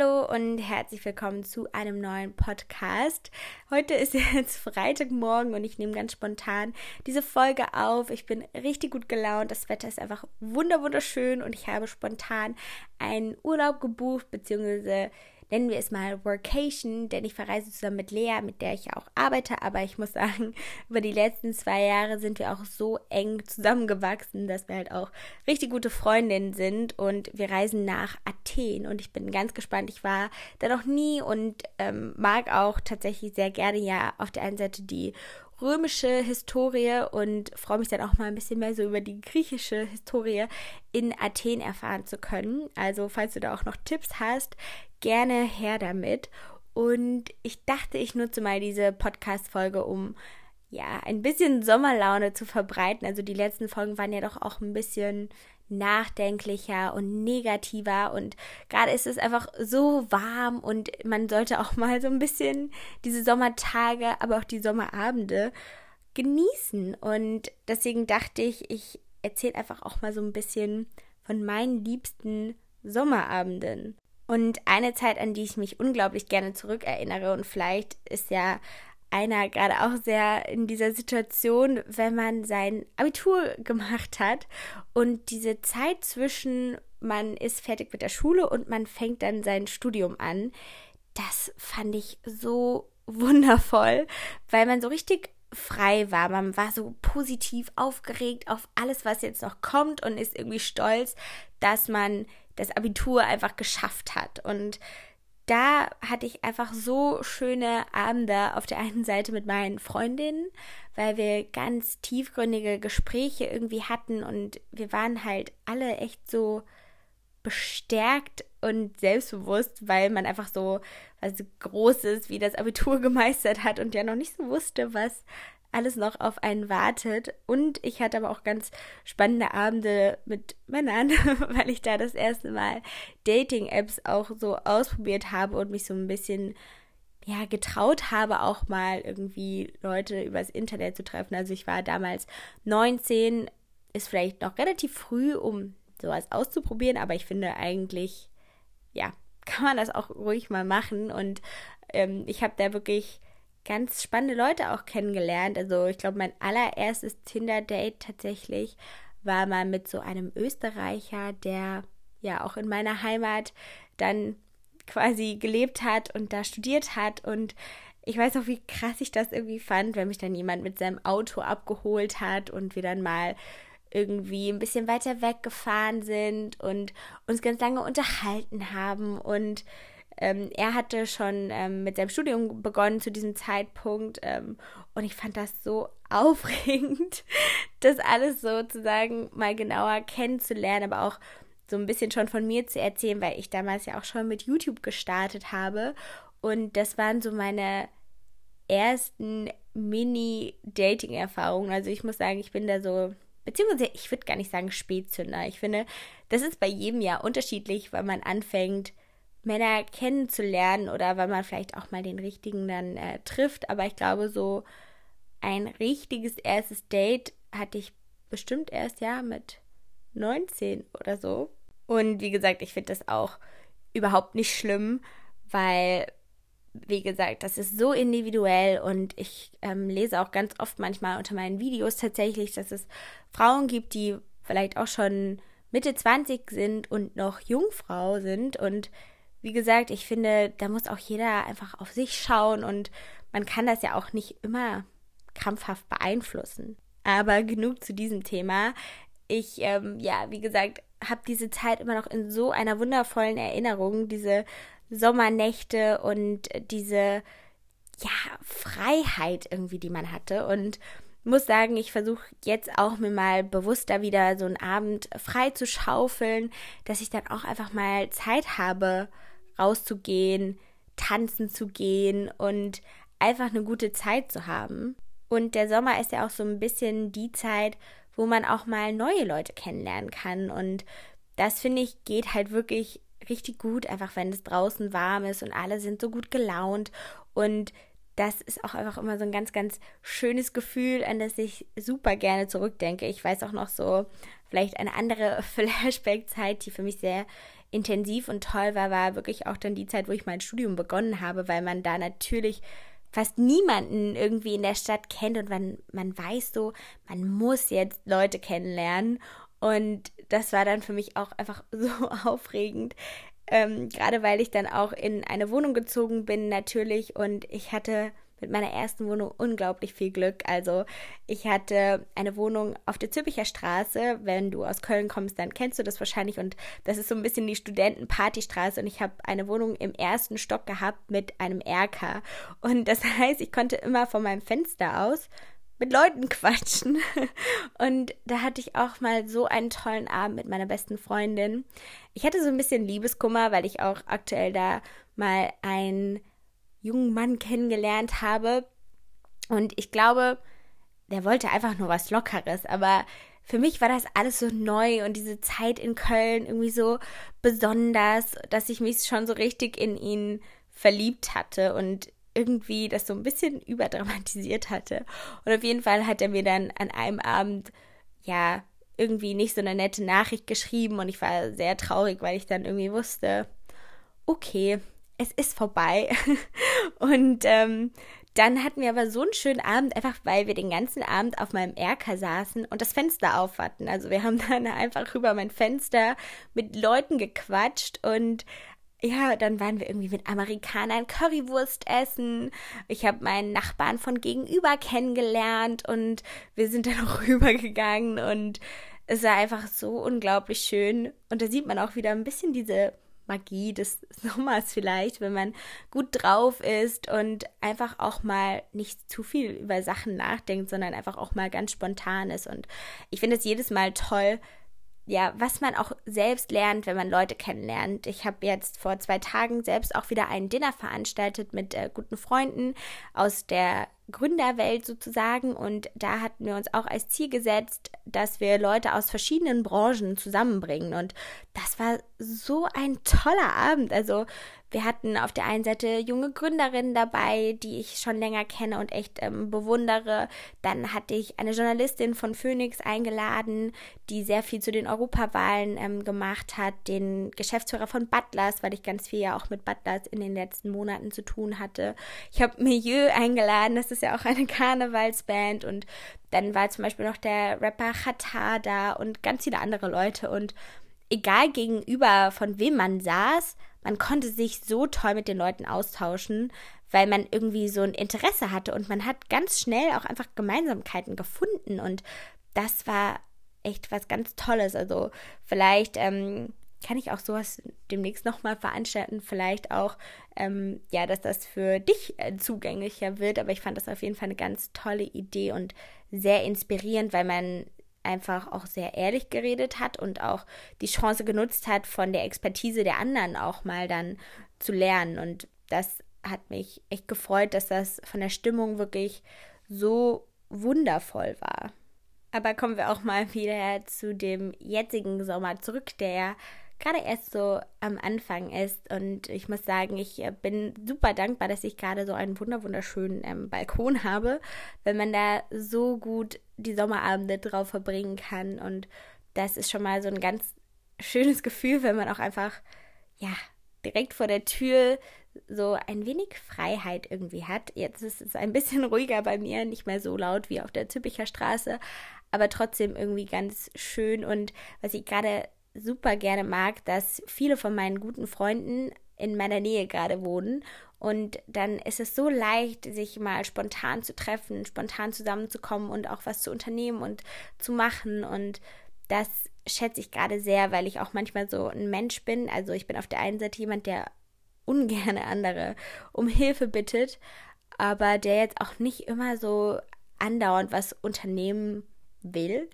Hallo und herzlich willkommen zu einem neuen Podcast. Heute ist jetzt Freitagmorgen und ich nehme ganz spontan diese Folge auf. Ich bin richtig gut gelaunt. Das Wetter ist einfach wunderschön und ich habe spontan einen Urlaub gebucht, beziehungsweise nennen wir es mal Workation, denn ich verreise zusammen mit Lea, mit der ich ja auch arbeite, aber ich muss sagen, über die letzten zwei Jahre sind wir auch so eng zusammengewachsen, dass wir halt auch richtig gute Freundinnen sind. Und wir reisen nach Athen. Und ich bin ganz gespannt. Ich war da noch nie und ähm, mag auch tatsächlich sehr gerne ja auf der einen Seite die römische Historie und freue mich dann auch mal ein bisschen mehr so über die griechische Historie in Athen erfahren zu können. Also falls du da auch noch Tipps hast, gerne her damit. Und ich dachte, ich nutze mal diese Podcast-Folge, um ja ein bisschen Sommerlaune zu verbreiten. Also die letzten Folgen waren ja doch auch ein bisschen nachdenklicher und negativer und gerade ist es einfach so warm und man sollte auch mal so ein bisschen diese Sommertage, aber auch die Sommerabende genießen und deswegen dachte ich, ich erzähle einfach auch mal so ein bisschen von meinen liebsten Sommerabenden. Und eine Zeit, an die ich mich unglaublich gerne zurückerinnere und vielleicht ist ja einer gerade auch sehr in dieser Situation, wenn man sein Abitur gemacht hat und diese Zeit zwischen man ist fertig mit der Schule und man fängt dann sein Studium an, das fand ich so wundervoll, weil man so richtig frei war. Man war so positiv aufgeregt auf alles, was jetzt noch kommt und ist irgendwie stolz, dass man das Abitur einfach geschafft hat. Und da hatte ich einfach so schöne Abende auf der einen Seite mit meinen Freundinnen, weil wir ganz tiefgründige Gespräche irgendwie hatten und wir waren halt alle echt so bestärkt und selbstbewusst, weil man einfach so was Großes wie das Abitur gemeistert hat und ja noch nicht so wusste, was alles noch auf einen wartet. Und ich hatte aber auch ganz spannende Abende mit Männern, weil ich da das erste Mal Dating-Apps auch so ausprobiert habe und mich so ein bisschen ja, getraut habe, auch mal irgendwie Leute übers Internet zu treffen. Also ich war damals 19, ist vielleicht noch relativ früh, um sowas auszuprobieren, aber ich finde eigentlich, ja, kann man das auch ruhig mal machen. Und ähm, ich habe da wirklich ganz spannende Leute auch kennengelernt. Also ich glaube, mein allererstes Tinder-Date tatsächlich war mal mit so einem Österreicher, der ja auch in meiner Heimat dann quasi gelebt hat und da studiert hat und ich weiß auch, wie krass ich das irgendwie fand, wenn mich dann jemand mit seinem Auto abgeholt hat und wir dann mal irgendwie ein bisschen weiter weggefahren sind und uns ganz lange unterhalten haben und ähm, er hatte schon ähm, mit seinem Studium begonnen zu diesem Zeitpunkt ähm, und ich fand das so aufregend, das alles sozusagen mal genauer kennenzulernen, aber auch so ein bisschen schon von mir zu erzählen, weil ich damals ja auch schon mit YouTube gestartet habe und das waren so meine ersten Mini-Dating-Erfahrungen. Also ich muss sagen, ich bin da so beziehungsweise ich würde gar nicht sagen Spätzünder. Ich finde, das ist bei jedem Jahr unterschiedlich, weil man anfängt, Männer kennenzulernen oder weil man vielleicht auch mal den richtigen dann äh, trifft. Aber ich glaube, so ein richtiges erstes Date hatte ich bestimmt erst ja mit 19 oder so. Und wie gesagt, ich finde das auch überhaupt nicht schlimm, weil, wie gesagt, das ist so individuell und ich ähm, lese auch ganz oft manchmal unter meinen Videos tatsächlich, dass es Frauen gibt, die vielleicht auch schon Mitte 20 sind und noch Jungfrau sind und wie gesagt, ich finde, da muss auch jeder einfach auf sich schauen und man kann das ja auch nicht immer krampfhaft beeinflussen. Aber genug zu diesem Thema. Ich, ähm, ja, wie gesagt, habe diese Zeit immer noch in so einer wundervollen Erinnerung, diese Sommernächte und diese, ja, Freiheit irgendwie, die man hatte. Und muss sagen, ich versuche jetzt auch mir mal bewusster wieder so einen Abend frei zu schaufeln, dass ich dann auch einfach mal Zeit habe, rauszugehen, tanzen zu gehen und einfach eine gute Zeit zu haben. Und der Sommer ist ja auch so ein bisschen die Zeit, wo man auch mal neue Leute kennenlernen kann. Und das finde ich geht halt wirklich richtig gut, einfach wenn es draußen warm ist und alle sind so gut gelaunt. Und das ist auch einfach immer so ein ganz, ganz schönes Gefühl, an das ich super gerne zurückdenke. Ich weiß auch noch so, vielleicht eine andere Flashback-Zeit, die für mich sehr intensiv und toll war, war wirklich auch dann die Zeit, wo ich mein Studium begonnen habe, weil man da natürlich fast niemanden irgendwie in der Stadt kennt und man, man weiß so, man muss jetzt Leute kennenlernen. Und das war dann für mich auch einfach so aufregend. Ähm, gerade weil ich dann auch in eine Wohnung gezogen bin natürlich und ich hatte mit meiner ersten Wohnung unglaublich viel Glück. Also ich hatte eine Wohnung auf der Züppicher Straße. Wenn du aus Köln kommst, dann kennst du das wahrscheinlich. Und das ist so ein bisschen die Studentenpartystraße. Und ich habe eine Wohnung im ersten Stock gehabt mit einem Erker. Und das heißt, ich konnte immer von meinem Fenster aus mit Leuten quatschen. Und da hatte ich auch mal so einen tollen Abend mit meiner besten Freundin. Ich hatte so ein bisschen Liebeskummer, weil ich auch aktuell da mal ein jungen Mann kennengelernt habe. Und ich glaube, der wollte einfach nur was Lockeres. Aber für mich war das alles so neu und diese Zeit in Köln irgendwie so besonders, dass ich mich schon so richtig in ihn verliebt hatte und irgendwie das so ein bisschen überdramatisiert hatte. Und auf jeden Fall hat er mir dann an einem Abend, ja, irgendwie nicht so eine nette Nachricht geschrieben und ich war sehr traurig, weil ich dann irgendwie wusste, okay, es ist vorbei. Und ähm, dann hatten wir aber so einen schönen Abend, einfach weil wir den ganzen Abend auf meinem Erker saßen und das Fenster auf hatten. Also wir haben dann einfach über mein Fenster mit Leuten gequatscht und ja, dann waren wir irgendwie mit Amerikanern Currywurst essen. Ich habe meinen Nachbarn von gegenüber kennengelernt und wir sind dann auch rübergegangen und es war einfach so unglaublich schön. Und da sieht man auch wieder ein bisschen diese Magie des Sommers vielleicht, wenn man gut drauf ist und einfach auch mal nicht zu viel über Sachen nachdenkt, sondern einfach auch mal ganz spontan ist. Und ich finde es jedes Mal toll, ja, was man auch selbst lernt, wenn man Leute kennenlernt. Ich habe jetzt vor zwei Tagen selbst auch wieder ein Dinner veranstaltet mit äh, guten Freunden aus der Gründerwelt sozusagen. Und da hatten wir uns auch als Ziel gesetzt, dass wir Leute aus verschiedenen Branchen zusammenbringen. Und das war so ein toller Abend. Also wir hatten auf der einen Seite junge Gründerinnen dabei, die ich schon länger kenne und echt ähm, bewundere. Dann hatte ich eine Journalistin von Phoenix eingeladen, die sehr viel zu den Europawahlen ähm, gemacht hat, den Geschäftsführer von Butlers, weil ich ganz viel ja auch mit Butlers in den letzten Monaten zu tun hatte. Ich habe Milieu eingeladen, das ist ja auch eine Karnevalsband und dann war zum Beispiel noch der Rapper Khatar da und ganz viele andere Leute und egal gegenüber von wem man saß, man konnte sich so toll mit den Leuten austauschen, weil man irgendwie so ein Interesse hatte und man hat ganz schnell auch einfach Gemeinsamkeiten gefunden und das war echt was ganz Tolles. Also vielleicht ähm, kann ich auch sowas demnächst nochmal veranstalten. Vielleicht auch, ähm, ja, dass das für dich äh, zugänglicher wird. Aber ich fand das auf jeden Fall eine ganz tolle Idee und sehr inspirierend, weil man einfach auch sehr ehrlich geredet hat und auch die Chance genutzt hat, von der Expertise der anderen auch mal dann zu lernen. Und das hat mich echt gefreut, dass das von der Stimmung wirklich so wundervoll war. Aber kommen wir auch mal wieder zu dem jetzigen Sommer zurück, der ja gerade erst so am Anfang ist. Und ich muss sagen, ich äh, bin super dankbar, dass ich gerade so einen wunderschönen ähm, Balkon habe, wenn man da so gut die Sommerabende drauf verbringen kann. Und das ist schon mal so ein ganz schönes Gefühl, wenn man auch einfach, ja, direkt vor der Tür so ein wenig Freiheit irgendwie hat. Jetzt ist es ein bisschen ruhiger bei mir, nicht mehr so laut wie auf der Züppicher Straße, aber trotzdem irgendwie ganz schön. Und was ich gerade super gerne mag, dass viele von meinen guten Freunden in meiner Nähe gerade wohnen. Und dann ist es so leicht, sich mal spontan zu treffen, spontan zusammenzukommen und auch was zu unternehmen und zu machen. Und das schätze ich gerade sehr, weil ich auch manchmal so ein Mensch bin. Also ich bin auf der einen Seite jemand, der ungern andere um Hilfe bittet, aber der jetzt auch nicht immer so andauernd was unternehmen will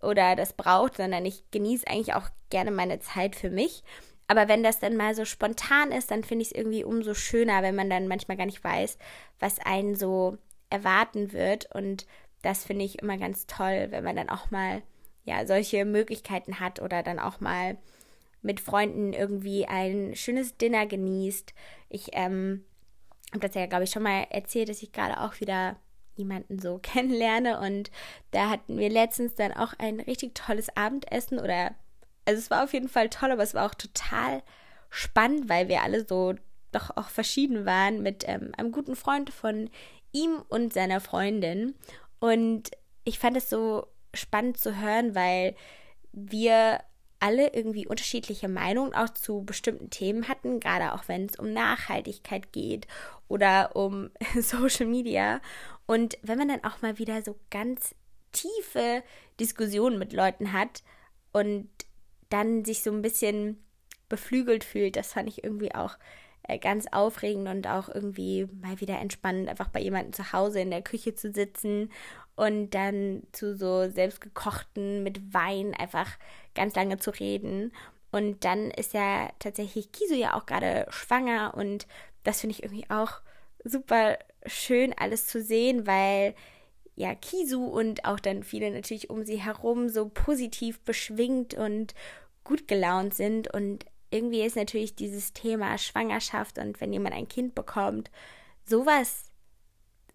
oder das braucht, sondern ich genieße eigentlich auch gerne meine Zeit für mich. Aber wenn das dann mal so spontan ist, dann finde ich es irgendwie umso schöner, wenn man dann manchmal gar nicht weiß, was einen so erwarten wird. Und das finde ich immer ganz toll, wenn man dann auch mal ja solche Möglichkeiten hat oder dann auch mal mit Freunden irgendwie ein schönes Dinner genießt. Ich ähm, habe das ja, glaube ich, schon mal erzählt, dass ich gerade auch wieder jemanden so kennenlerne. Und da hatten wir letztens dann auch ein richtig tolles Abendessen oder Also es war auf jeden Fall toll, aber es war auch total spannend, weil wir alle so doch auch verschieden waren mit ähm, einem guten Freund von ihm und seiner Freundin. Und ich fand es so spannend zu hören, weil wir alle irgendwie unterschiedliche Meinungen auch zu bestimmten Themen hatten, gerade auch wenn es um Nachhaltigkeit geht oder um Social Media. Und wenn man dann auch mal wieder so ganz tiefe Diskussionen mit Leuten hat und dann sich so ein bisschen beflügelt fühlt, das fand ich irgendwie auch äh, ganz aufregend und auch irgendwie mal wieder entspannend, einfach bei jemandem zu Hause in der Küche zu sitzen und dann zu so selbstgekochten mit Wein einfach ganz lange zu reden. Und dann ist ja tatsächlich Kisu ja auch gerade schwanger und das finde ich irgendwie auch super schön alles zu sehen, weil ja Kisu und auch dann viele natürlich um sie herum so positiv beschwingt und gut gelaunt sind und irgendwie ist natürlich dieses Thema Schwangerschaft und wenn jemand ein Kind bekommt, sowas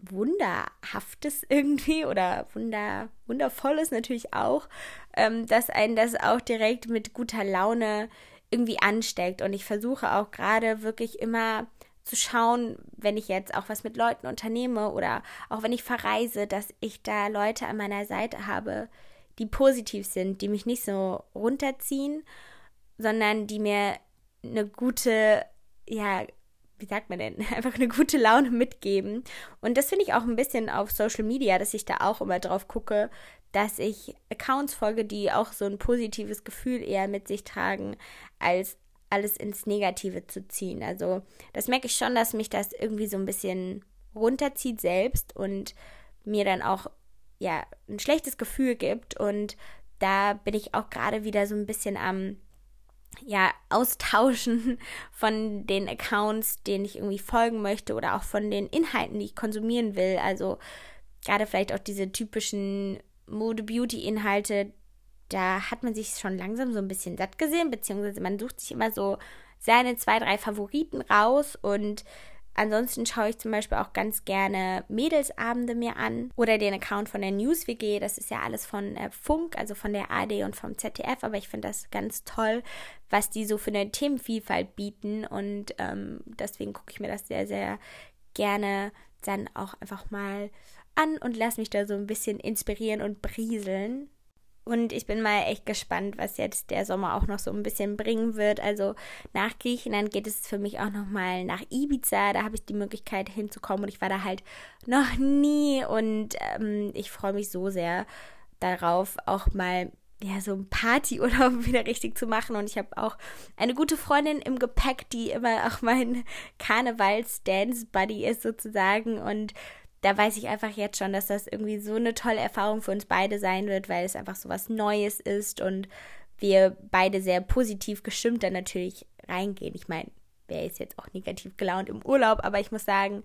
Wunderhaftes irgendwie oder Wunder, Wundervolles natürlich auch, ähm, dass einen das auch direkt mit guter Laune irgendwie ansteckt. Und ich versuche auch gerade wirklich immer zu schauen, wenn ich jetzt auch was mit Leuten unternehme oder auch wenn ich verreise, dass ich da Leute an meiner Seite habe, die positiv sind, die mich nicht so runterziehen, sondern die mir eine gute, ja, wie sagt man denn, einfach eine gute Laune mitgeben. Und das finde ich auch ein bisschen auf Social Media, dass ich da auch immer drauf gucke, dass ich Accounts folge, die auch so ein positives Gefühl eher mit sich tragen, als alles ins Negative zu ziehen. Also das merke ich schon, dass mich das irgendwie so ein bisschen runterzieht selbst und mir dann auch ja ein schlechtes Gefühl gibt. Und da bin ich auch gerade wieder so ein bisschen am ja, austauschen von den Accounts, denen ich irgendwie folgen möchte oder auch von den Inhalten, die ich konsumieren will. Also gerade vielleicht auch diese typischen Mode-Beauty-Inhalte, da hat man sich schon langsam so ein bisschen satt gesehen, beziehungsweise man sucht sich immer so seine zwei, drei Favoriten raus und Ansonsten schaue ich zum Beispiel auch ganz gerne Mädelsabende mir an oder den Account von der News WG. Das ist ja alles von äh, Funk, also von der AD und vom ZDF. Aber ich finde das ganz toll, was die so für eine Themenvielfalt bieten. Und ähm, deswegen gucke ich mir das sehr, sehr gerne dann auch einfach mal an und lasse mich da so ein bisschen inspirieren und brieseln. Und ich bin mal echt gespannt, was jetzt der Sommer auch noch so ein bisschen bringen wird. Also nach Griechenland geht es für mich auch noch mal nach Ibiza. Da habe ich die Möglichkeit hinzukommen und ich war da halt noch nie. Und ähm, ich freue mich so sehr darauf, auch mal ja, so ein Partyurlaub wieder richtig zu machen. Und ich habe auch eine gute Freundin im Gepäck, die immer auch mein Karnevals-Dance-Buddy ist sozusagen. Und da weiß ich einfach jetzt schon, dass das irgendwie so eine tolle Erfahrung für uns beide sein wird, weil es einfach so was Neues ist und wir beide sehr positiv gestimmt dann natürlich reingehen. Ich meine, wer ist jetzt auch negativ gelaunt im Urlaub, aber ich muss sagen,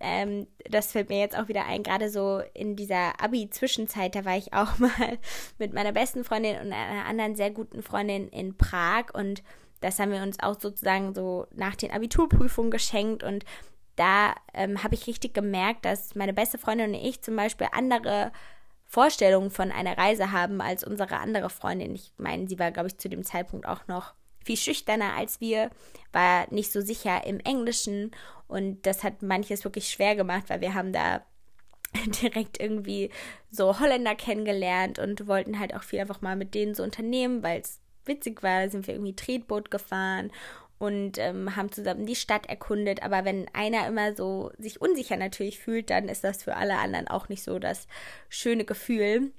ähm, das fällt mir jetzt auch wieder ein, gerade so in dieser Abi-Zwischenzeit, da war ich auch mal mit meiner besten Freundin und einer anderen sehr guten Freundin in Prag und das haben wir uns auch sozusagen so nach den Abiturprüfungen geschenkt und da ähm, habe ich richtig gemerkt, dass meine beste Freundin und ich zum Beispiel andere Vorstellungen von einer Reise haben als unsere andere Freundin. Ich meine, sie war, glaube ich, zu dem Zeitpunkt auch noch viel schüchterner als wir, war nicht so sicher im Englischen und das hat manches wirklich schwer gemacht, weil wir haben da direkt irgendwie so Holländer kennengelernt und wollten halt auch viel einfach mal mit denen so unternehmen, weil es witzig war, sind wir irgendwie Tretboot gefahren und ähm, haben zusammen die Stadt erkundet. Aber wenn einer immer so sich unsicher natürlich fühlt, dann ist das für alle anderen auch nicht so das schöne Gefühl.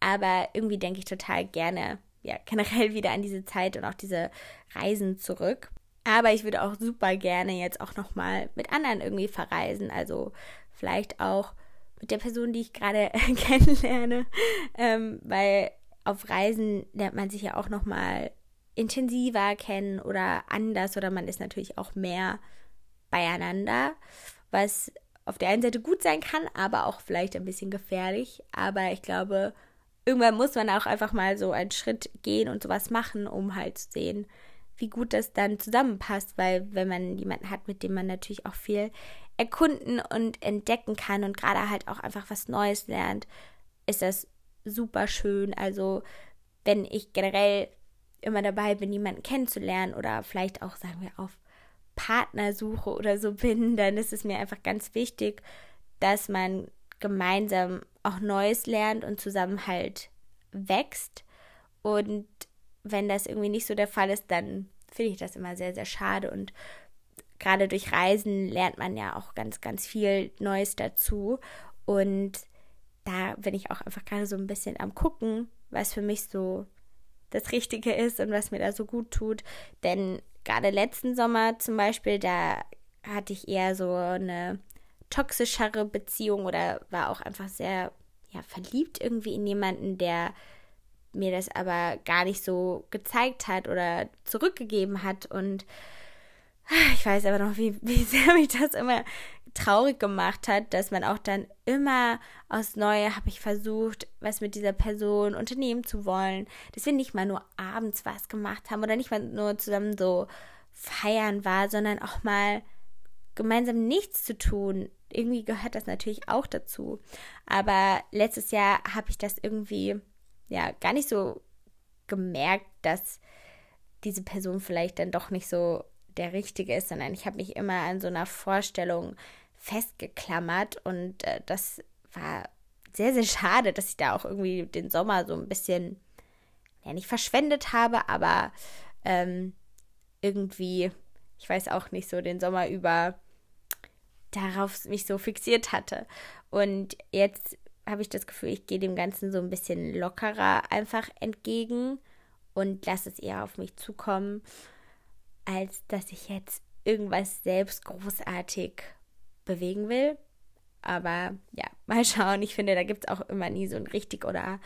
Aber irgendwie denke ich total gerne, ja, generell wieder an diese Zeit und auch diese Reisen zurück. Aber ich würde auch super gerne jetzt auch nochmal mit anderen irgendwie verreisen. Also vielleicht auch mit der Person, die ich gerade kennenlerne. Ähm, weil auf Reisen lernt man sich ja auch nochmal intensiver kennen oder anders oder man ist natürlich auch mehr beieinander, was auf der einen Seite gut sein kann, aber auch vielleicht ein bisschen gefährlich. Aber ich glaube, irgendwann muss man auch einfach mal so einen Schritt gehen und sowas machen, um halt zu sehen, wie gut das dann zusammenpasst, weil wenn man jemanden hat, mit dem man natürlich auch viel erkunden und entdecken kann und gerade halt auch einfach was Neues lernt, ist das super schön. Also wenn ich generell immer dabei bin, jemanden kennenzulernen oder vielleicht auch, sagen wir, auf Partnersuche oder so bin, dann ist es mir einfach ganz wichtig, dass man gemeinsam auch Neues lernt und zusammen halt wächst. Und wenn das irgendwie nicht so der Fall ist, dann finde ich das immer sehr, sehr schade. Und gerade durch Reisen lernt man ja auch ganz, ganz viel Neues dazu. Und da bin ich auch einfach gerade so ein bisschen am gucken, was für mich so das Richtige ist und was mir da so gut tut. Denn gerade letzten Sommer zum Beispiel, da hatte ich eher so eine toxischere Beziehung oder war auch einfach sehr ja, verliebt irgendwie in jemanden, der mir das aber gar nicht so gezeigt hat oder zurückgegeben hat. Und ich weiß aber noch, wie, wie sehr mich das immer traurig gemacht hat, dass man auch dann immer aus Neue habe ich versucht, was mit dieser Person unternehmen zu wollen, dass wir nicht mal nur abends was gemacht haben oder nicht mal nur zusammen so feiern war, sondern auch mal gemeinsam nichts zu tun. Irgendwie gehört das natürlich auch dazu. Aber letztes Jahr habe ich das irgendwie ja gar nicht so gemerkt, dass diese Person vielleicht dann doch nicht so der Richtige ist, sondern ich habe mich immer an so einer Vorstellung festgeklammert und äh, das war sehr, sehr schade, dass ich da auch irgendwie den Sommer so ein bisschen, ja, nicht verschwendet habe, aber ähm, irgendwie, ich weiß auch nicht, so den Sommer über darauf mich so fixiert hatte. Und jetzt habe ich das Gefühl, ich gehe dem Ganzen so ein bisschen lockerer einfach entgegen und lasse es eher auf mich zukommen, als dass ich jetzt irgendwas selbst großartig bewegen will. Aber ja, mal schauen. Ich finde, da gibt es auch immer nie so ein richtig oder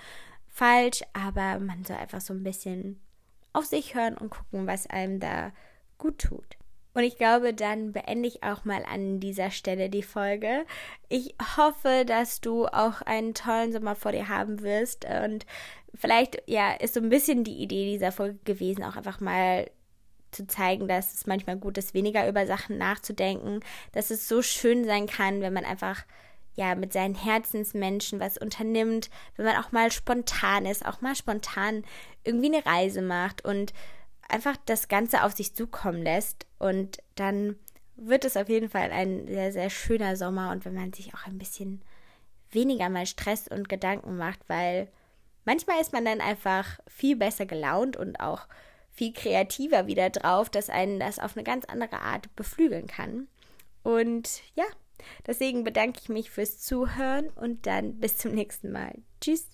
falsch, aber man soll einfach so ein bisschen auf sich hören und gucken, was einem da gut tut. Und ich glaube, dann beende ich auch mal an dieser Stelle die Folge. Ich hoffe, dass du auch einen tollen Sommer vor dir haben wirst. Und vielleicht, ja, ist so ein bisschen die Idee dieser Folge gewesen, auch einfach mal zu zeigen, dass es manchmal gut ist, weniger über Sachen nachzudenken, dass es so schön sein kann, wenn man einfach ja mit seinen Herzensmenschen was unternimmt, wenn man auch mal spontan ist, auch mal spontan irgendwie eine Reise macht und einfach das Ganze auf sich zukommen lässt. Und dann wird es auf jeden Fall ein sehr, sehr schöner Sommer und wenn man sich auch ein bisschen weniger mal Stress und Gedanken macht, weil manchmal ist man dann einfach viel besser gelaunt und auch viel kreativer wieder drauf, dass einen das auf eine ganz andere Art beflügeln kann. Und ja, deswegen bedanke ich mich fürs Zuhören und dann bis zum nächsten Mal. Tschüss.